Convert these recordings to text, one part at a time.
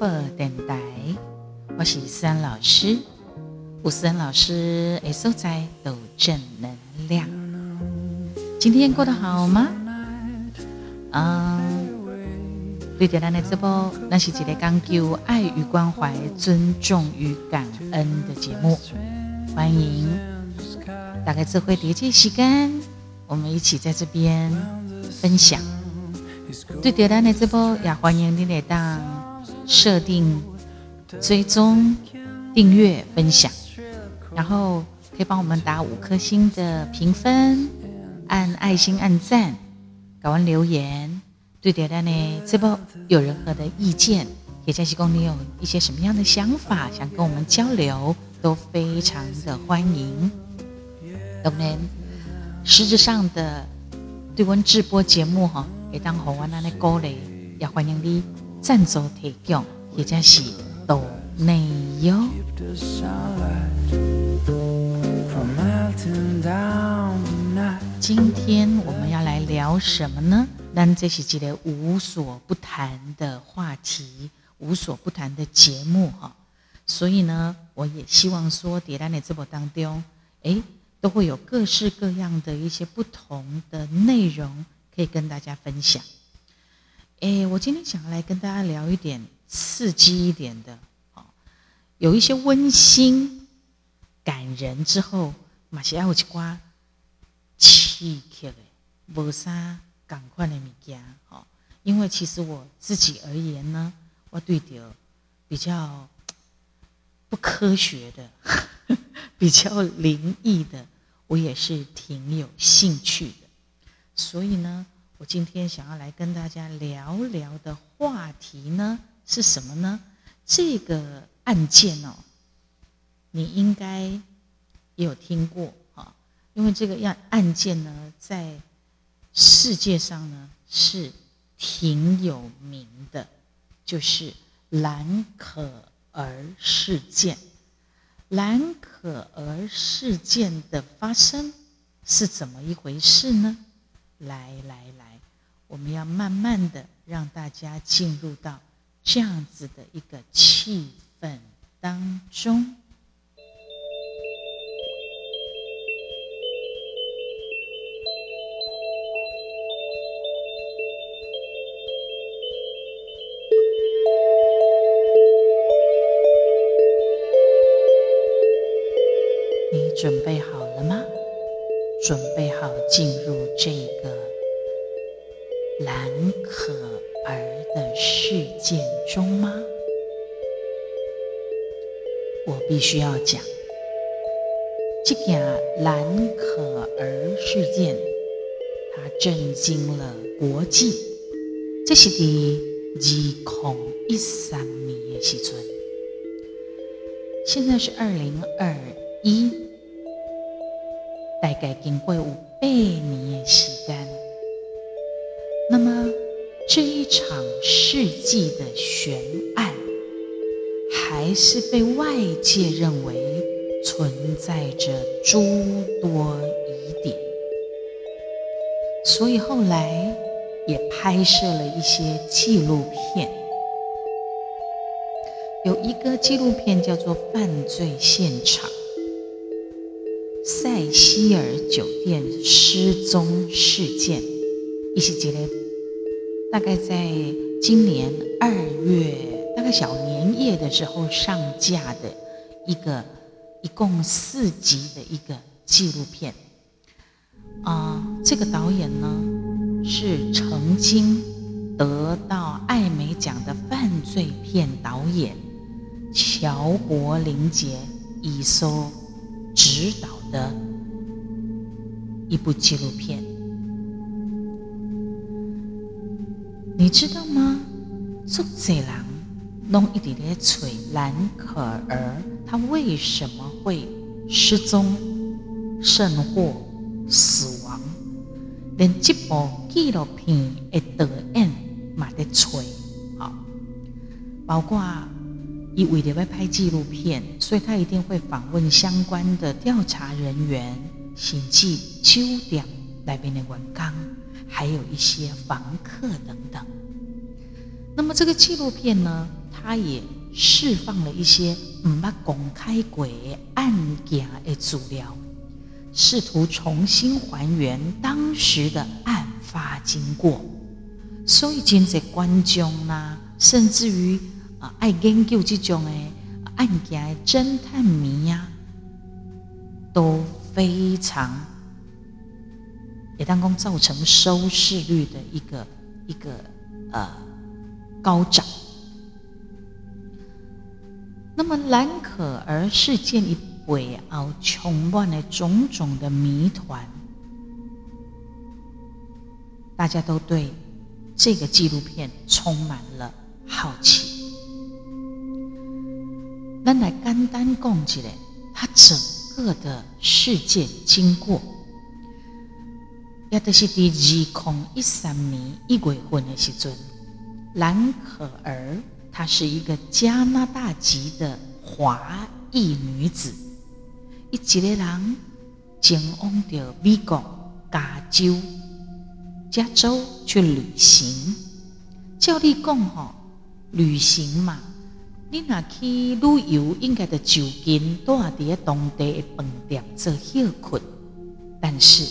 播电台，我是思安老师。吴思恩老师的所在都正能量。今天过得好吗？嗯，对着咱的直播，那是一个讲究爱与关怀、尊重与感恩的节目。欢迎大概智慧叠界时间，我们一起在这边分享。对着咱的直播，也欢迎你来当设定、追踪、订阅、分享，然后可以帮我们打五颗星的评分，按爱心按赞，搞完留言。对着咱的直播有任何的意见，也在提供你有一些什么样的想法，想跟我们交流，都非常的欢迎。我们实质上的对温直播节目哈。也当好我那的鼓励，也欢迎你赞助提供，或者是岛内哟。今天我们要来聊什么呢？那这是一个无所不谈的话题，无所不谈的节目哈。所以呢，我也希望说，在咱的直播当中，诶，都会有各式各样的一些不同的内容。可以跟大家分享。诶，我今天想要来跟大家聊一点刺激一点的，哦，有一些温馨、感人之后，马上要有一寡刺激的，无啥赶快的物件，哦，因为其实我自己而言呢，我对着比较不科学的、比较灵异的，我也是挺有兴趣的。所以呢，我今天想要来跟大家聊聊的话题呢是什么呢？这个案件哦，你应该也有听过哈，因为这个案案件呢，在世界上呢是挺有名的，就是蓝可儿事件。蓝可儿事件的发生是怎么一回事呢？来来来，我们要慢慢的让大家进入到这样子的一个气氛当中。你准备好？准备好进入这个蓝可儿的事件中吗？我必须要讲，这件蓝可儿事件，它震惊了国际。这是在二零一三年的时阵，现在是二零二一。大概经过有八年的时间，那么这一场世纪的悬案，还是被外界认为存在着诸多疑点，所以后来也拍摄了一些纪录片。有一个纪录片叫做《犯罪现场》。赛希尔酒店失踪事件，一起接来，大概在今年二月，大概小年夜的时候上架的一个，一共四集的一个纪录片。啊，这个导演呢是曾经得到艾美奖的犯罪片导演乔柏林杰以所指导。的一部纪录片，你知道吗？作者郎弄一点点锤蓝可儿，他为什么会失踪、甚或死亡？连这部纪录片的导演嘛在锤，啊，包括。以为了要拍纪录片，所以他一定会访问相关的调查人员、审计酒店那边的员工，还有一些房客等等。那么这个纪录片呢，它也释放了一些唔捌公开过案件的资料，试图重新还原当时的案发经过。所以，真侪观众啦，甚至于啊，爱研究这种的案件的侦探迷呀，都非常也当讲造成收视率的一个一个呃高涨。那么蓝可儿事件一背后充满了种种的谜团，大家都对。这个纪录片充满了好奇。咱来简单讲一下，它整个的事件经过，也就是在二零一三年一月份的时阵，兰可儿她是一个加拿大籍的华裔女子，一个人前往到美国加州。加州去旅行，照你讲吼，旅行嘛，你若去旅游，应该就就近住伫咧当地的饭店做休困。但是，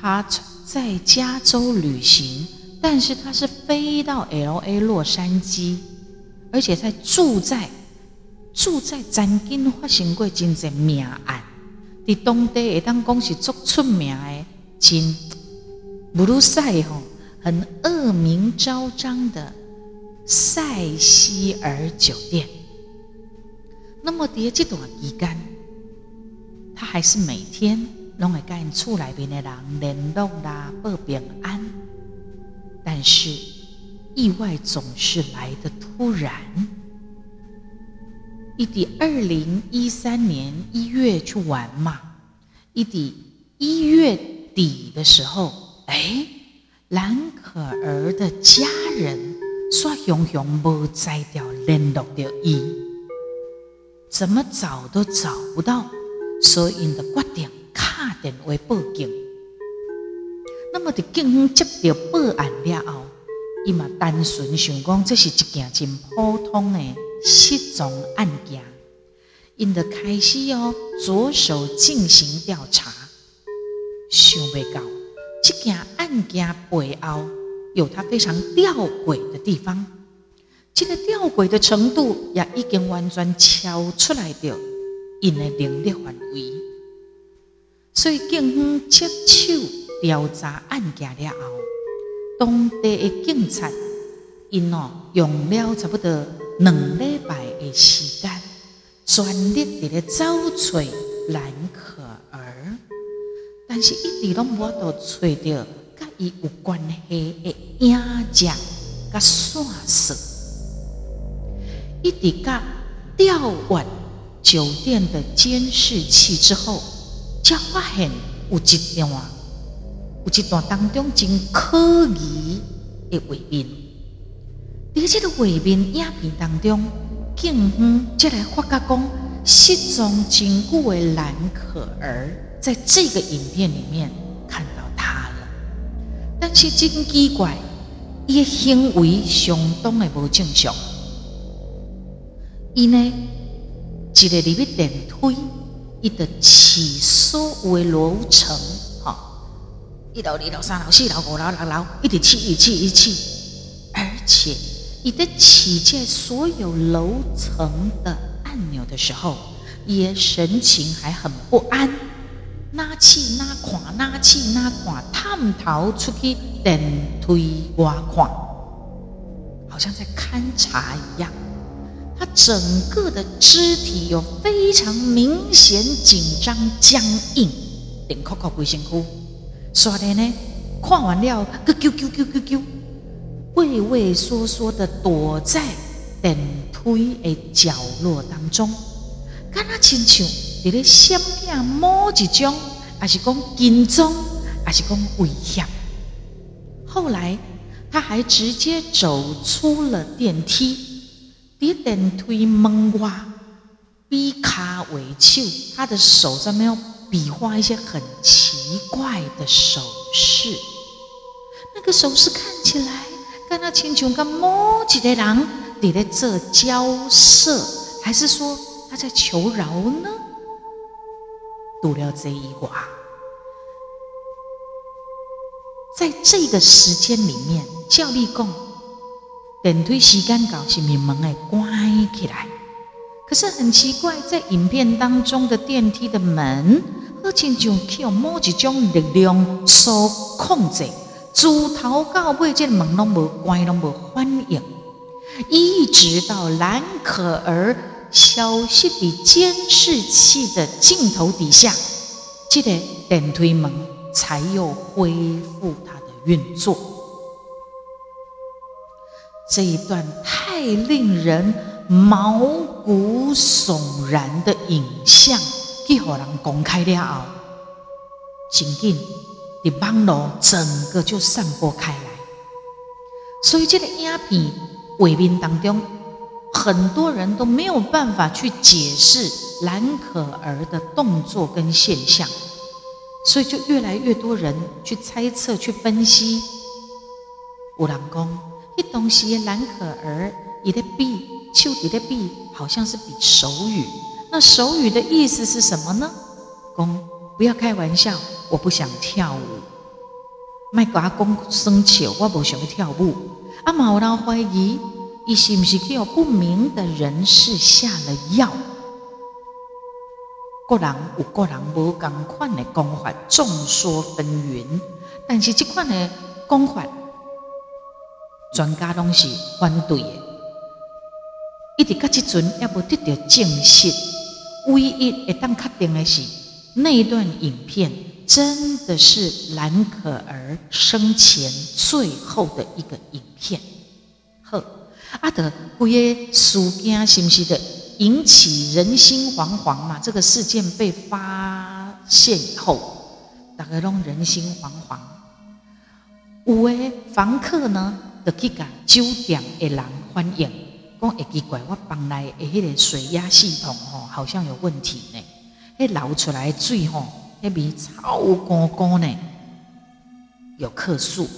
他在加州旅行，但是他是飞到 L A 洛杉矶，而且在住在住在曾经发生过真侪命案，伫当地会当讲是足出名的真。布鲁塞吼，很恶名昭彰的塞西尔酒店。那么，在这段期间，他还是每天拢会跟厝内边的人联络啦，报平安。但是，意外总是来的突然。一抵二零一三年一月去玩嘛，一抵一月底的时候。哎，兰可儿的家人说：“熊熊无摘掉联络着伊，怎么找都找不到，所以的决定打电话报警。那么，伫警方接到报案了后，伊嘛单纯想讲这是一件真普通的失踪案件，因得开始哦着手进行调查，想未到。”这件案件背后有它非常吊诡的地方，这个吊诡的程度也已经完全超出来了因的能力范围。所以警方接手调查案件了后，当地的警察因哦用了差不多两礼拜的时间，全力伫咧找找兰可儿。但是，一直拢无法找到伊有关系的影像甲线索。一直甲调阅酒店的监视器之后，才发现有一段，有一段当中真可疑的画面。伫这个画面影片当中，警方才来发觉讲，失踪真久的兰可儿。在这个影片里面，但是真奇怪，伊行为相当的不正常。伊呢，一个入去电梯，伊的起所有的楼层，哈，一楼、二楼、三楼、四楼、五楼、六楼，一直起、一起、一起，而且伊在起在所有楼层的按钮的时候，也神情还很不安。拿起拿看，拿起拿看，探头出去电梯外看，好像在勘察一样。他整个的肢体有非常明显紧张僵硬，顶扣扣鬼辛苦。刷的呢，看完了，个啾啾啾啾啾，畏畏缩缩的躲在电梯的角落当中，敢那亲像。伫咧闪片某一种，还是讲紧张，还是讲危险。后来，他还直接走出了电梯，伫电梯门外比卡为手，他的手上面要比划一些很奇怪的手势。那个手势看起来跟他亲像跟某一个人伫咧做交涉，还是说他在求饶呢？读了这一卦，在这个时间里面，教你讲，电梯时间到，是门门会关起来。可是很奇怪，在影片当中的电梯的门，好像就靠某一种力量所控制，自头到尾，这门拢无关，拢无反应，一直到蓝可儿消息的监视器的镜头底下，这个电梯门才又恢复它的运作。这一段太令人。毛骨悚然的影像，去互人公开了后，紧紧的网络整个就散播开来。所以这个影片画面当中，很多人都没有办法去解释蓝可儿的动作跟现象，所以就越来越多人去猜测、去分析。有人讲，一东西蓝可儿伊的臂。丘底的臂好像是比手语，那手语的意思是什么呢？公，不要开玩笑，我不想跳舞。卖阿公生气，我不想跳舞。阿妈，有人怀疑，伊是毋是叫不明的人士下了药？个人有个人无共款的讲法，众说纷纭。但是这款的讲法，专家拢是反对的。一直到即阵也无得到证实，唯一会当确定的是，那段影片真的是蓝可儿生前最后的一个影片。好，阿德规个事件是不是的引起人心惶惶嘛？这个事件被发现以后，大家拢人心惶惶。有诶房客呢，就去甲酒店的人反映。讲会奇怪，我房内的迄个水压系统吼，好像有问题呢。迄流出来水吼，迄味超干干呢。有客诉，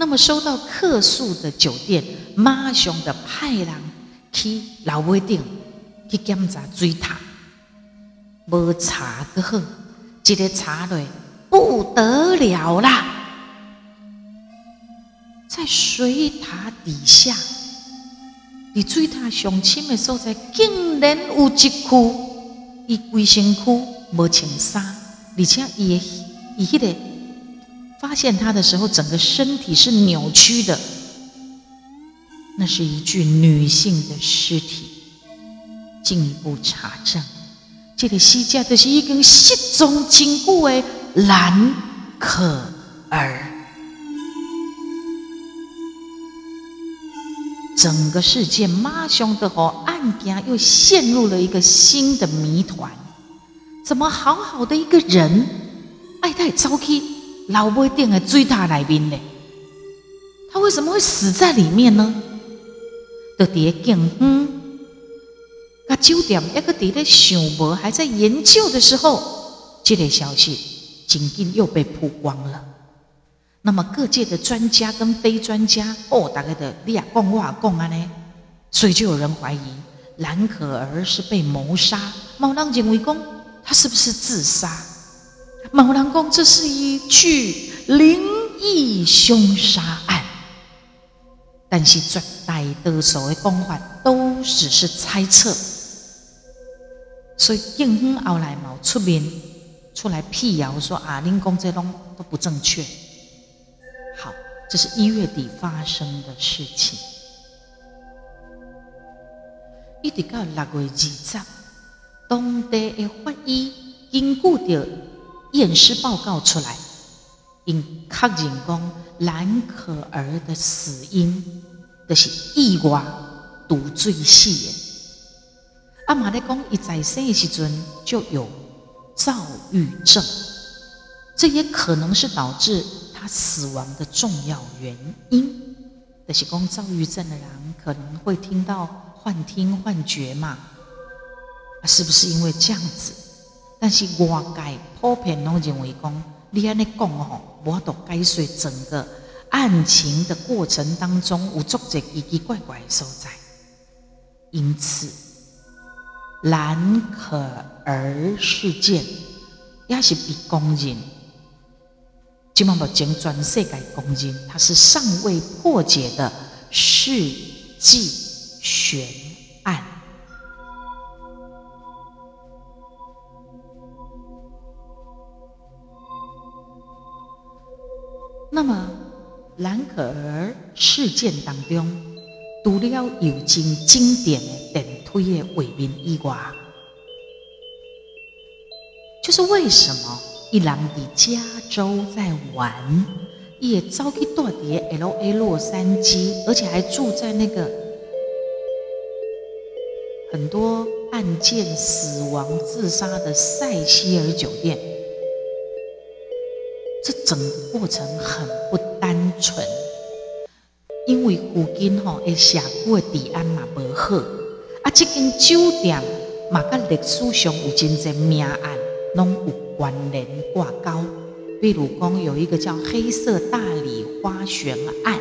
那么收到客诉的酒店，马上的派人去楼尾顶去检查水塔，无查个好，一个查落不得了啦，在水塔底下。伫水塔上深的所在，竟然有一区，伊规身躯无穿衫，而且伊伊迄个发现他的时候，整个身体是扭曲的，那是一具女性的尸体。进一步查证，这个死者就是已经失踪真久的蓝可儿。整个事件马上的和案件又陷入了一个新的谜团。怎么好好的一个人，爱太走去老尾店的水塔里面呢？他为什么会死在里面呢？的碟警方，甲酒店一个伫咧想无，还在研究的时候，这个消息紧紧又被曝光了。那么各界的专家跟非专家，哦，大概的你也讲我也讲啊呢，所以就有人怀疑蓝可儿是被谋杀。某人认为讲他是不是自杀？某人讲这是一具灵异凶杀案。但是绝大多数的讲法都只是猜测，所以警方后来冇出面出来辟谣说啊，恁讲这拢都不正确。好这是一月底发生的事情。一直到六月二十，当地的法医根据着验尸报告出来，因确认讲蓝可儿的死因就是意外毒醉死的。阿妈咧讲，伊在生的时阵就有躁郁症，这也可能是导致。他死亡的重要原因，就是讲躁郁症的人可能会听到幻听、幻觉嘛？是不是因为这样子？但是外界普遍拢认为讲，你安尼讲吼，我都解释整个案情的过程当中，有作者奇奇怪怪的所在，因此蓝可儿事件也是被公认，即嘛目前全世界公认，它是尚未破解的世纪悬案。那么。蓝可儿事件当中，除了有经经典的电推的画面以外，就是为什么一人在加州在玩，也遭去大跌 L A 洛杉矶，而且还住在那个很多案件死亡自杀的塞西尔酒店，这整个过程很不。单纯，因为附近吼的社区的治安嘛无好，啊，这间酒店嘛甲历史上有真侪命案拢有关联挂钩。比如讲，有一个叫黑色大理花旋案，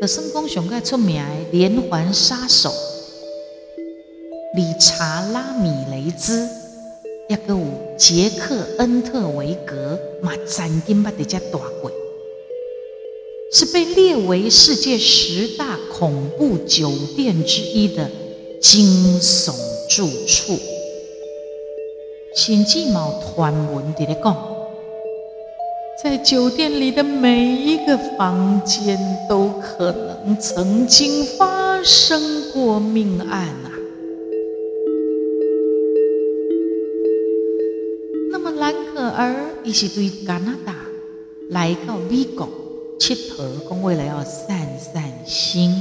的圣公上个出名的连环杀手理查拉米雷兹，一个有杰克恩特维格嘛，曾经捌伫遮大过。是被列为世界十大恐怖酒店之一的惊悚住处。新纪毛传闻在讲，在酒店里的每一个房间都可能曾经发生过命案啊。兰可儿伊是对加拿大来到美国。切头公为了要散散心，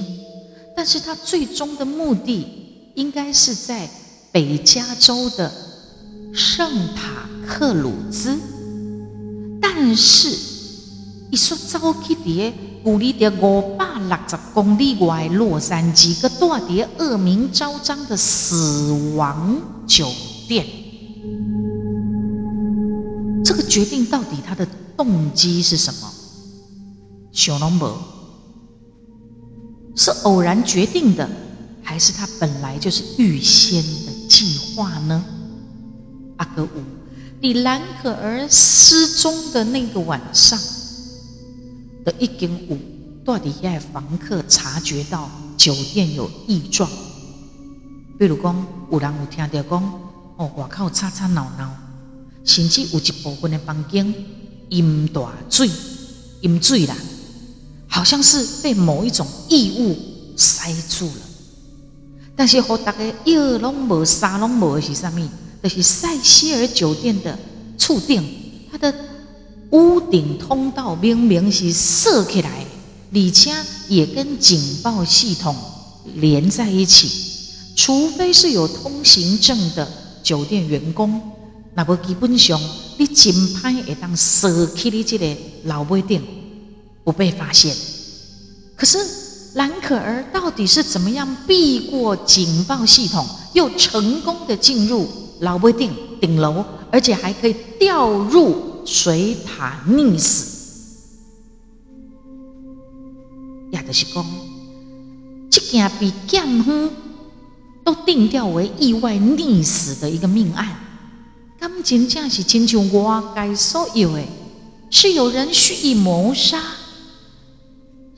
但是他最终的目的应该是在北加州的圣塔克鲁兹，但是一说早起伫古里的五百六十公里外洛杉矶个大碟恶名昭彰的死亡酒店，这个决定到底他的动机是什么？小龙伯是偶然决定的，还是他本来就是预先的计划呢？阿哥五，你蓝可儿失踪的那个晚上的一间屋，到底遐房客察觉到酒店有异状？比如讲，有人有听到讲，哦，外口吵吵闹闹，甚至有一部分的房间淹大水，淹水啦。好像是被某一种异物塞住了，但是和大家一拢无沙拢无的是啥物？就是塞西尔酒店的触顶，它的屋顶通道明明是设起来，而且也跟警报系统连在一起。除非是有通行证的酒店员工，那么基本上你真歹会当设起你这个老尾顶。不被发现，可是蓝可儿到底是怎么样避过警报系统，又成功的进入老威顶顶楼，而且还可以掉入水塔溺死？也就是讲，这件比剑夫都定调为意外溺死的一个命案，咁真正是亲像外界所有的，是有人蓄意谋杀。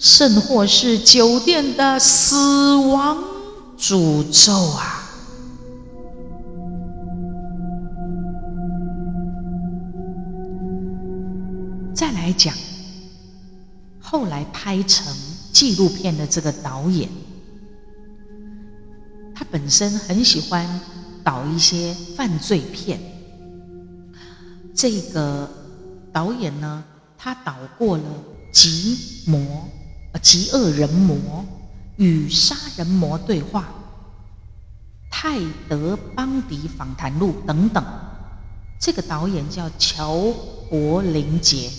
甚或是酒店的死亡诅咒啊！再来讲，后来拍成纪录片的这个导演，他本身很喜欢导一些犯罪片。这个导演呢，他导过了《极魔》。极恶人魔与杀人魔对话，《泰德邦迪访谈录》等等。这个导演叫乔柏林杰，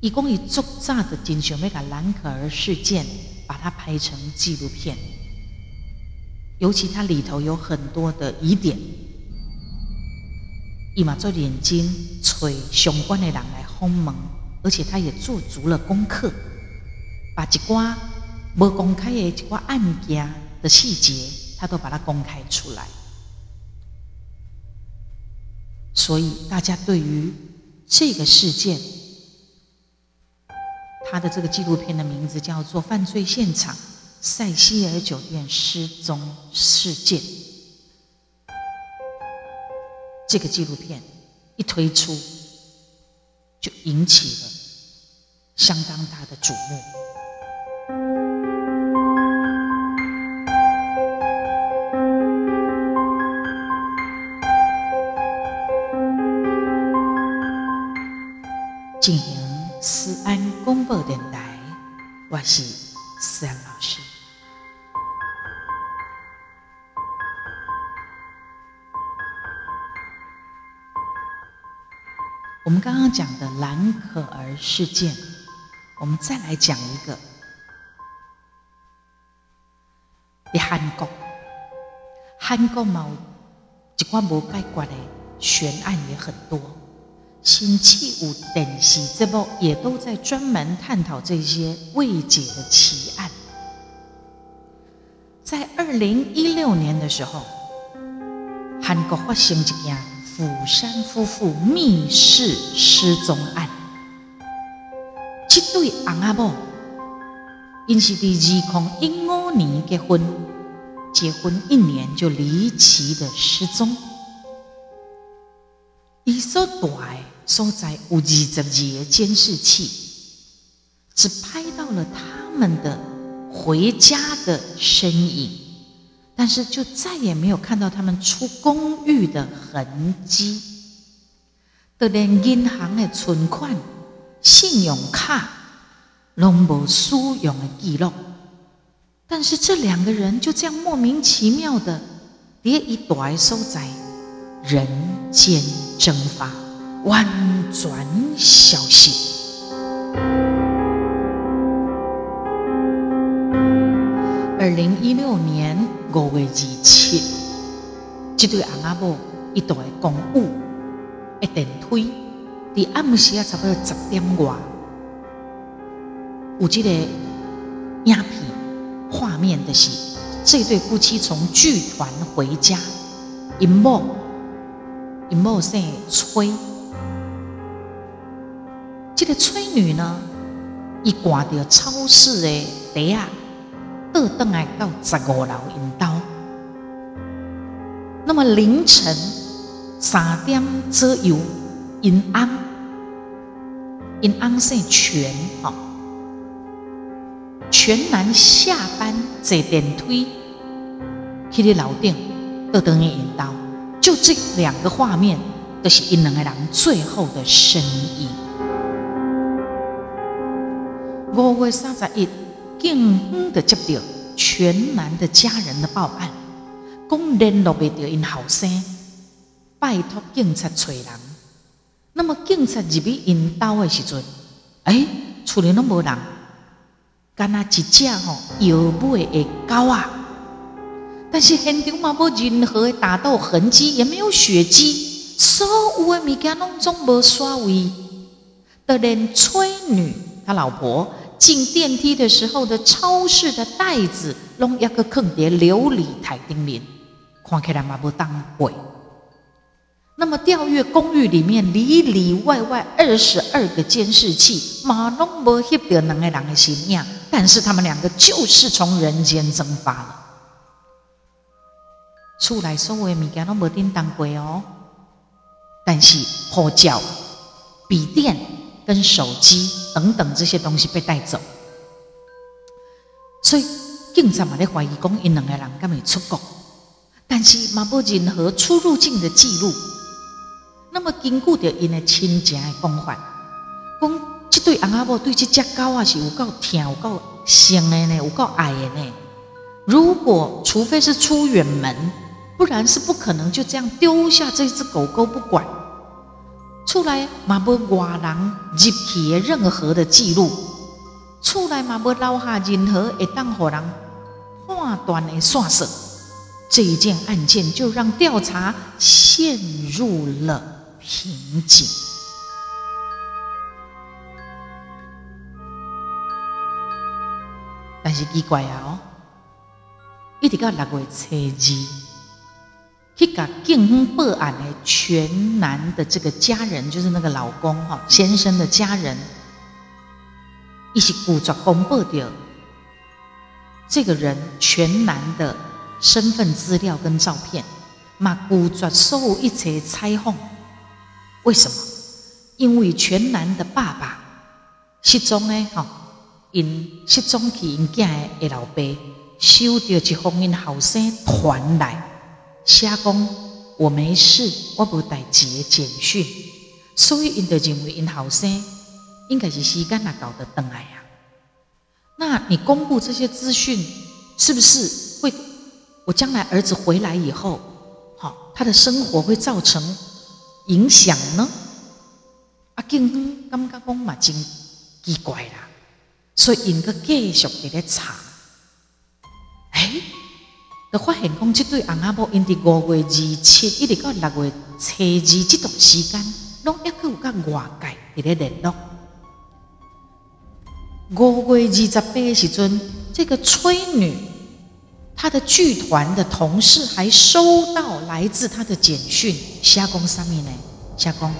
一共以作炸的金熊美卡兰可儿事件，把它拍成纪录片。尤其它里头有很多的疑点，伊嘛做眼睛，找相关的人来访问。而且他也做足了功课，把一寡没公开的一寡案件的细节，他都把它公开出来。所以大家对于这个事件，他的这个纪录片的名字叫做《犯罪现场：塞西尔酒店失踪事件》。这个纪录片一推出，就引起了相当大的瞩目。进行思安公播电台，我是思安老师。我们刚刚讲的蓝可儿事件，我们再来讲一个。韩国，韩国嘛，一寡无解决的悬案也很多。星期五电视这部也都在专门探讨这些未解的奇案。在二零一六年的时候，韩国发生一件。釜山夫妇密室失踪案，这对翁阿某因是第二空一五年结婚，结婚一年就离奇的失踪。伊所住所在有二十二个监视器，只拍到了他们的回家的身影。但是就再也没有看到他们出公寓的痕迹，都连银行的存款、信用卡拢无使用的记录。但是这两个人就这样莫名其妙的，跌一大所在人间蒸发，完全消息。二零一六年。五月二七，这对阿阿婆一台公务一电梯，伫暗时啊差不多十点外，有这个影片画面的是这对夫妻从剧团回家，因某因某姓崔，这个崔女呢，伊挂着超市的袋啊。倒登来到十五楼，那么凌晨三点左右，银安银安姓全哦，全男下班坐电梯去你楼顶倒登来引导，就这两个画面，都是因两个人最后的身影。五月三十一。警方的接到全男的家人的报案，讲联络未到因后生，拜托警察找人。那么警察入去因兜的时阵，哎，厝里拢无人，干那一只吼摇尾的狗啊！但是现场嘛无任何的打斗痕迹，也没有血迹，所有的物件拢总无刷位，就连崔女他老婆。进电梯的时候的超市的袋子，拢一个坑叠琉璃台顶面，看起来嘛不当鬼。那么调阅公寓里面里里外外二十二个监视器，马拢无翕到两个人的形影，但是他们两个就是从人间蒸发了。出来所有的物件拢无叮当过哦，但是呼叫、笔电。跟手机等等这些东西被带走，所以警察嘛咧怀疑讲因两个人敢会出国，但是嘛无任何出入境的记录。那么根据着因的亲情的讲法，讲这对阿婆对这只狗啊是有够疼、有够心的呢，有够爱的呢。如果除非是出远门，不然是不可能就这样丢下这只狗狗不管。出来嘛无外人入去的任何的记录，出来嘛无留下任何会当互人判断的线索，这一件案件就让调查陷入了瓶颈。但是奇怪啊，哦，一直到六月初二，去甲警方报案的全男的这个家人，就是那个老公哈先生的家人，一起故作公布掉，这个人全男的身份资料跟照片，嘛故作所有一切采访。为什么？因为全男的爸爸失踪呢，哈，因失踪去因囝的老爸收到一封因后生传来。瞎讲，我没事，我无代志的简讯，所以因就认为因后生应该是时间也搞得等来呀。那你公布这些资讯，是不是我将来儿子回来以后，好，他的生活会造成影响呢？啊，警方感觉讲嘛真奇怪啦，所以因个继续伫咧查，哎。就发现讲，这对翁仔某因伫五月二七一直到六月初二这段时间，拢抑阁有甲外界伫咧联络。五月二十八时阵，这个崔女，他的剧团的同事还收到来自他的简讯，写讲上面呢，写讲，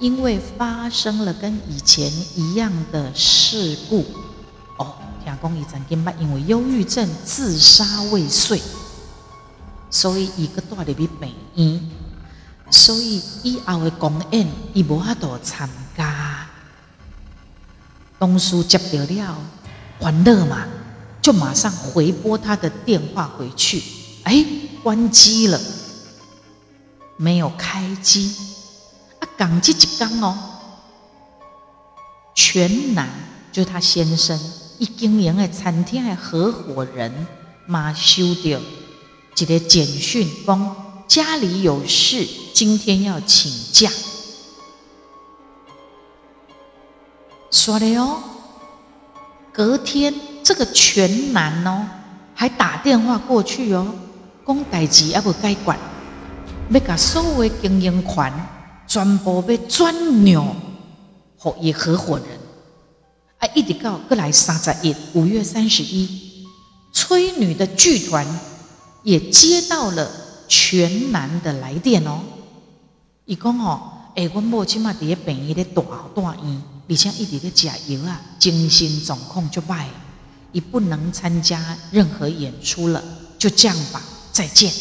因为发生了跟以前一样的事故。哦听讲伊曾经捌因为忧郁症自杀未遂，所以伊个住入去病院，所以以后的公演伊无法度参加。东叔接到了，欢乐嘛，就马上回拨他的电话回去，哎，关机了，没有开机。啊，讲这一讲哦，全男就是他先生。一经营的餐厅的合伙人嘛收到一个简讯，讲家里有事，今天要请假。说的哦，隔天这个全男哦，还打电话过去哦，讲代志要不该管，要把所有的经营权全部要转让给伊合伙人。啊！一直到过来三十一五月三十一，崔女的剧团也接到了全男的来电哦。伊讲哦，哎，阮某即马伫咧病院咧大大院，而且一直咧食药啊，精神状况就歹，伊不能参加任何演出了，就这样吧，再见。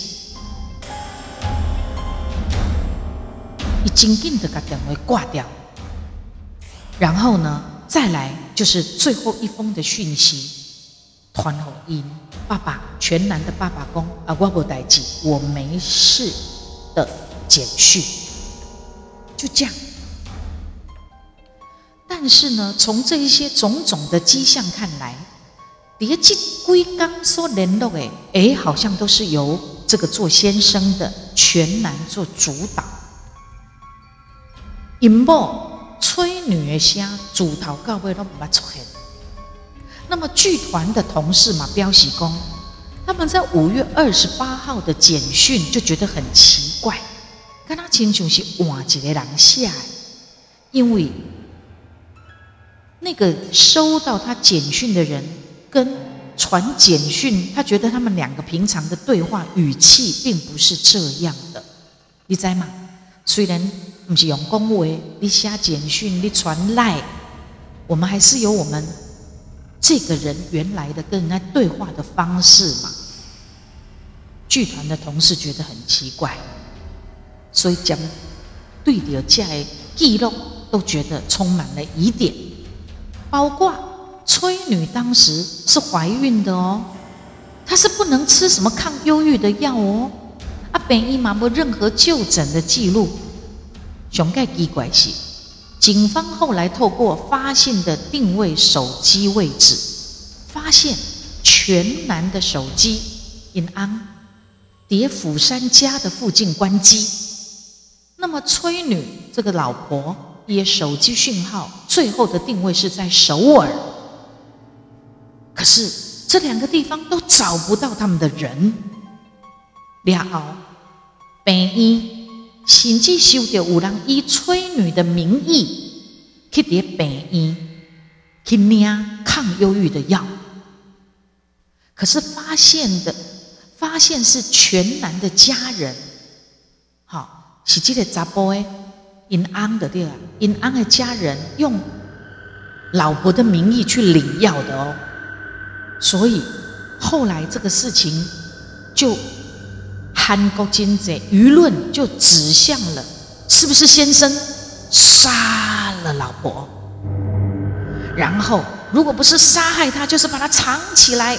伊紧紧的把电话挂掉，然后呢？再来就是最后一封的讯息，团后音爸爸全男的爸爸公啊，我无代志，我没事的简讯，就这样。但是呢，从这一些种种的迹象看来，叠记龟刚说联络诶，诶，好像都是由这个做先生的全男做主导，尹某。催女的声，主头到尾都不出现。那么剧团的同事嘛，标喜公，他们在五月二十八号的简讯就觉得很奇怪，跟他亲像是换一个人下，因为那个收到他简讯的人跟传简讯，他觉得他们两个平常的对话语气并不是这样的，你知吗？虽然。不是用恭维，你写简讯，你传赖，我们还是有我们这个人原来的跟人家对话的方式嘛。剧团的同事觉得很奇怪，所以讲对着这记录都觉得充满了疑点，包括崔女当时是怀孕的哦，她是不能吃什么抗忧郁的药哦，啊，本医嘛没任何就诊的记录。熊盖奇怪是，警方后来透过发现的定位手机位置，发现全男的手机因安叠釜山家的附近关机。那么崔女这个老婆也手机讯号最后的定位是在首尔，可是这两个地方都找不到他们的人。了后，病院。甚至收到有人以催女的名义去伫病院去领抗忧郁的药，可是发现的发现是全男的家人，好，是这个查甫诶，因安的对吧？因安的家人用老婆的名义去领药的哦，所以后来这个事情就韩国经济舆论就指向了，是不是先生杀了老婆？然后如果不是杀害他，就是把他藏起来，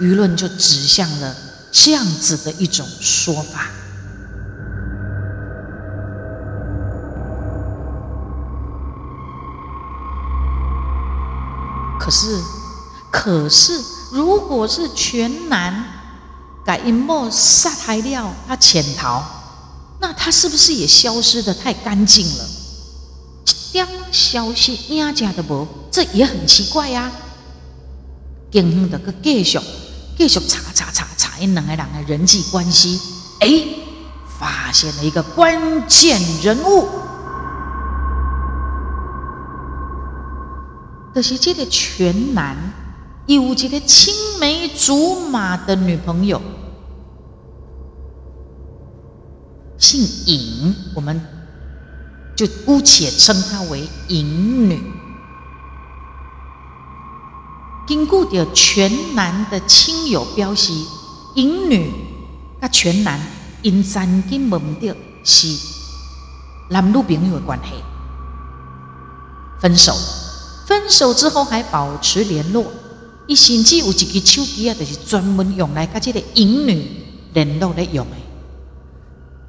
舆论就指向了这样子的一种说法。可是，可是，如果是全男改阴谋杀害掉他潜逃，那他是不是也消失的太干净了？一点消息影家的无，这也很奇怪呀。警方的个继续继续查查查查，因两个人的人际关系，哎，发现了一个关键人物。就是这个全男有这个青梅竹马的女朋友，姓尹，我们就姑且称她为尹女。经过的全男的亲友表示，尹女甲全男因曾经问到是男女朋友的关系，分手。分手之后还保持联络，伊甚至有一支手机啊，就是专门用来甲这个淫女联络咧用的。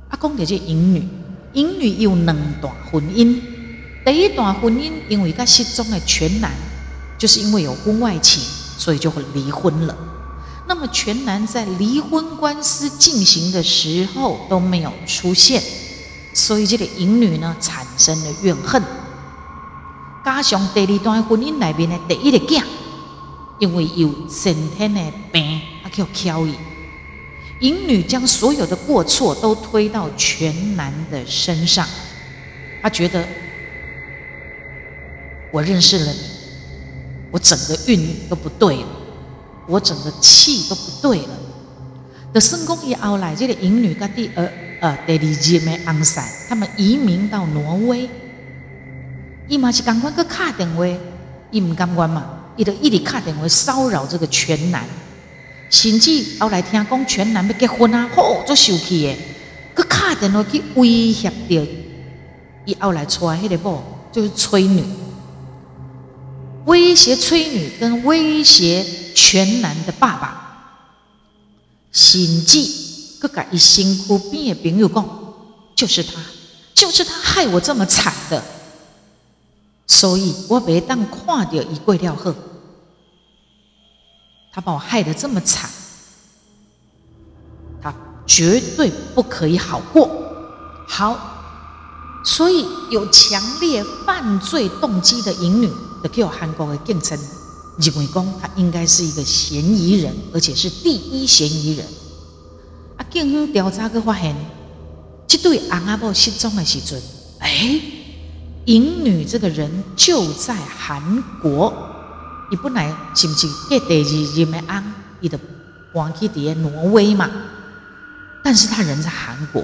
啊，讲到这淫女，淫女有两段婚姻，第一段婚姻因为甲失踪的全男，就是因为有婚外情，所以就会离婚了。那么全男在离婚官司进行的时候都没有出现，所以这个淫女呢产生了怨恨。加上第二段婚姻内面的第一个囝，因为有先天的病，啊叫巧伊，淫女将所有的过错都推到全男的身上，他觉得我认识了你，我整个运都不对了，我整个气都不对了。的圣公以后来，这个淫女跟第二呃第二任的昂塞，他们移民到挪威。伊嘛是赶快去卡电话，伊唔甘愿嘛，伊就一直卡电话骚扰这个全男，甚至后来听讲全男要结婚啊，吼，做受气的，去卡电话去威胁着伊后来出来迄个某，就是崔女，威胁崔女跟威胁全男的爸爸，甚至佮甲伊身躯边的朋友讲，就是他，就是他害我这么惨的。所以我袂当看到伊过了后，他把我害得这么惨，他绝对不可以好过。好，所以有强烈犯罪动机的淫女，的叫韩国的警称认为讲他应该是一个嫌疑人，而且是第一嫌疑人。啊，警方调查个发现，这对阿阿婆失踪的时阵，哎。淫女这个人就在韩国，伊本来是不是第二任的安，伊就搬去伫挪威嘛？但是他人在韩国，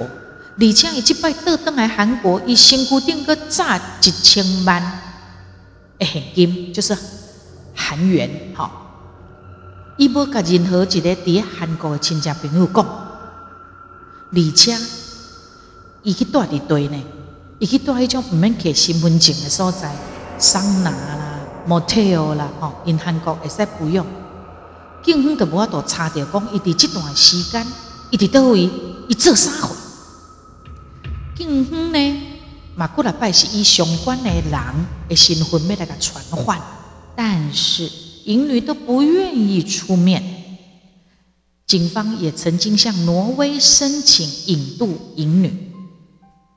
而且伊即摆倒登来韩国，伊身躯顶个炸一千万的现金，就是韩元，吼。伊无甲任何一个伫咧韩国的亲戚朋友讲，而且伊去住伫对呢。伊去住迄种毋免摕身份证的所在，桑拿啦、motel 啦，吼，因韩国会使不用。警方就无法度查着讲，伊伫即段时间，伊伫倒位，伊做啥货？警方呢，嘛过来拜是以相关的人的身份要来甲传唤，但是淫女都不愿意出面。警方也曾经向挪威申请引渡淫女。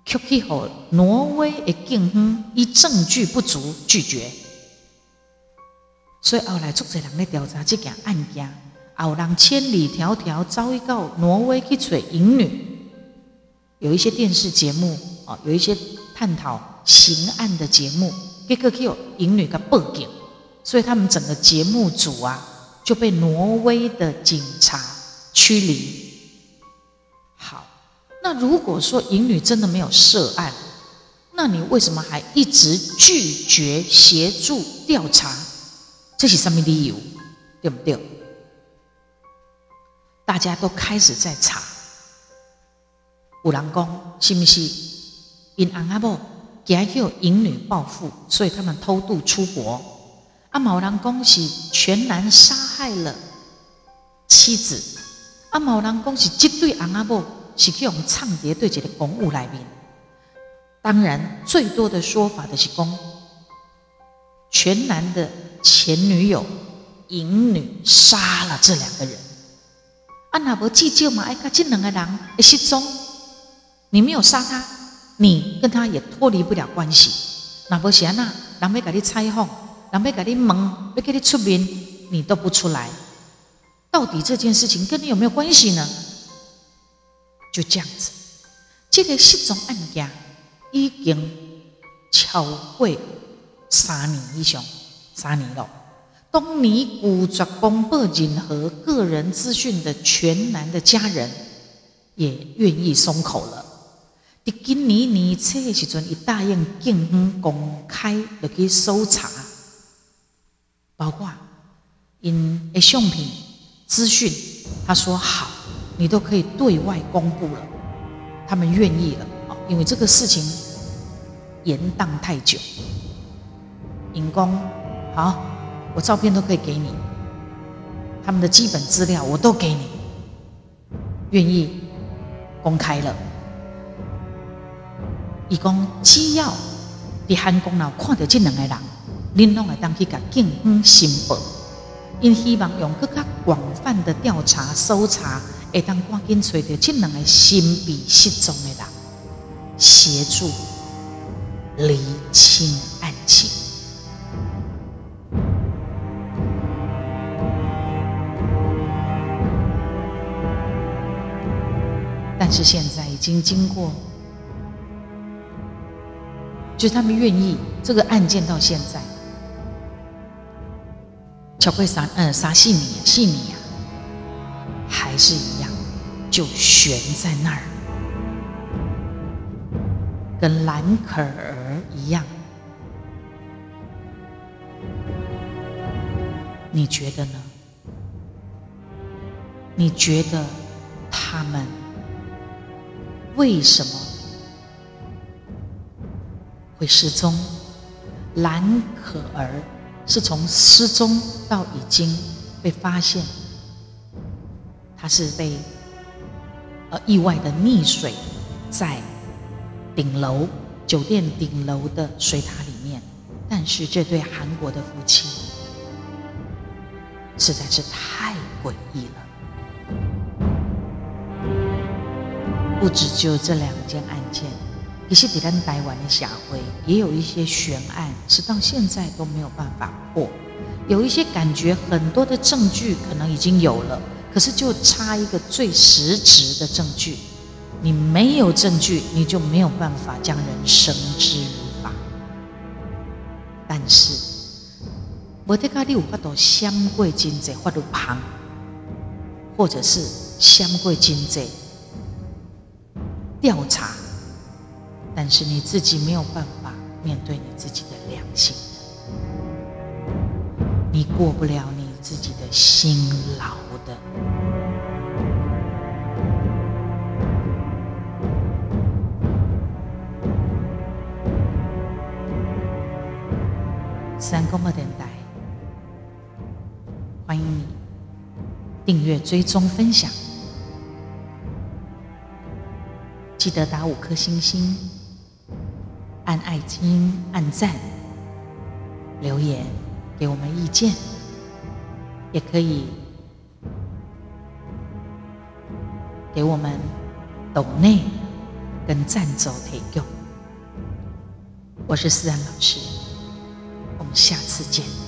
Q K 后，挪威的警方以证据不足拒绝，所以后来足侪人咧调查这件案件，后人千里迢迢遭遇到挪威去找淫女，有一些电视节目哦，有一些探讨刑案的节目，结果去有淫女个报警，所以他们整个节目组啊，就被挪威的警察驱离。好，那如果说淫女真的没有涉案，那你为什么还一直拒绝协助调查？这是什么理由？对不对？大家都开始在查。有人讲是不是因阿阿婆惊有淫女报复，所以他们偷渡出国？啊某人讲是全男杀害了妻子。啊某人讲是这对阿阿婆是去用唱碟对一个公务来面。当然，最多的说法的是公全男的前女友淫女杀了这两个人。啊，那无计较嘛？哎，他这两个人会失踪，你没有杀他，你跟他也脱离不了关系。那无是安那，人要给你采访，人要给你问，要给你出面，你都不出来。到底这件事情跟你有没有关系呢？就这样子，这个失踪案件。已经超过三年以上，三年了。当你拒绝公布任何个人资讯的全男的家人，也愿意松口了。伫今年年初的时阵，伊答应警方公开落去搜查，包括因的相片资讯，他说好，你都可以对外公布了，他们愿意了。因为这个事情延宕太久，尹公好，我照片都可以给你，他们的基本资料我都给你，愿意公开了。伊讲只要伫韩公佬看到这两个人，恁拢会当去甲警方申报，因希望用更加广泛的调查搜查，会当赶紧找到这两个神秘失踪的人。协助厘清案情，但是现在已经经过，就是他们愿意这个案件到现在，巧克力啥嗯啥细米细米啊，还是一样，就悬在那儿。跟兰可儿一样，你觉得呢？你觉得他们为什么会失踪？蓝可儿是从失踪到已经被发现，他是被呃意外的溺水在。顶楼酒店顶楼的水塔里面，但是这对韩国的夫妻实在是太诡异了。不止就这两件案件，其实在台湾的社会也有一些悬案，是到现在都没有办法破。有一些感觉很多的证据可能已经有了，可是就差一个最实质的证据。你没有证据，你就没有办法将人绳之于法。但是，我得讲，你有法度相过经济法律旁，或者是相过经济调查，但是你自己没有办法面对你自己的良心，你过不了你自己的辛劳的。三公二电台，欢迎你订阅、追踪、分享，记得打五颗星星，按爱心、按赞，留言给我们意见，也可以给我们抖内跟赞助提供。我是思安老师。我们下次见。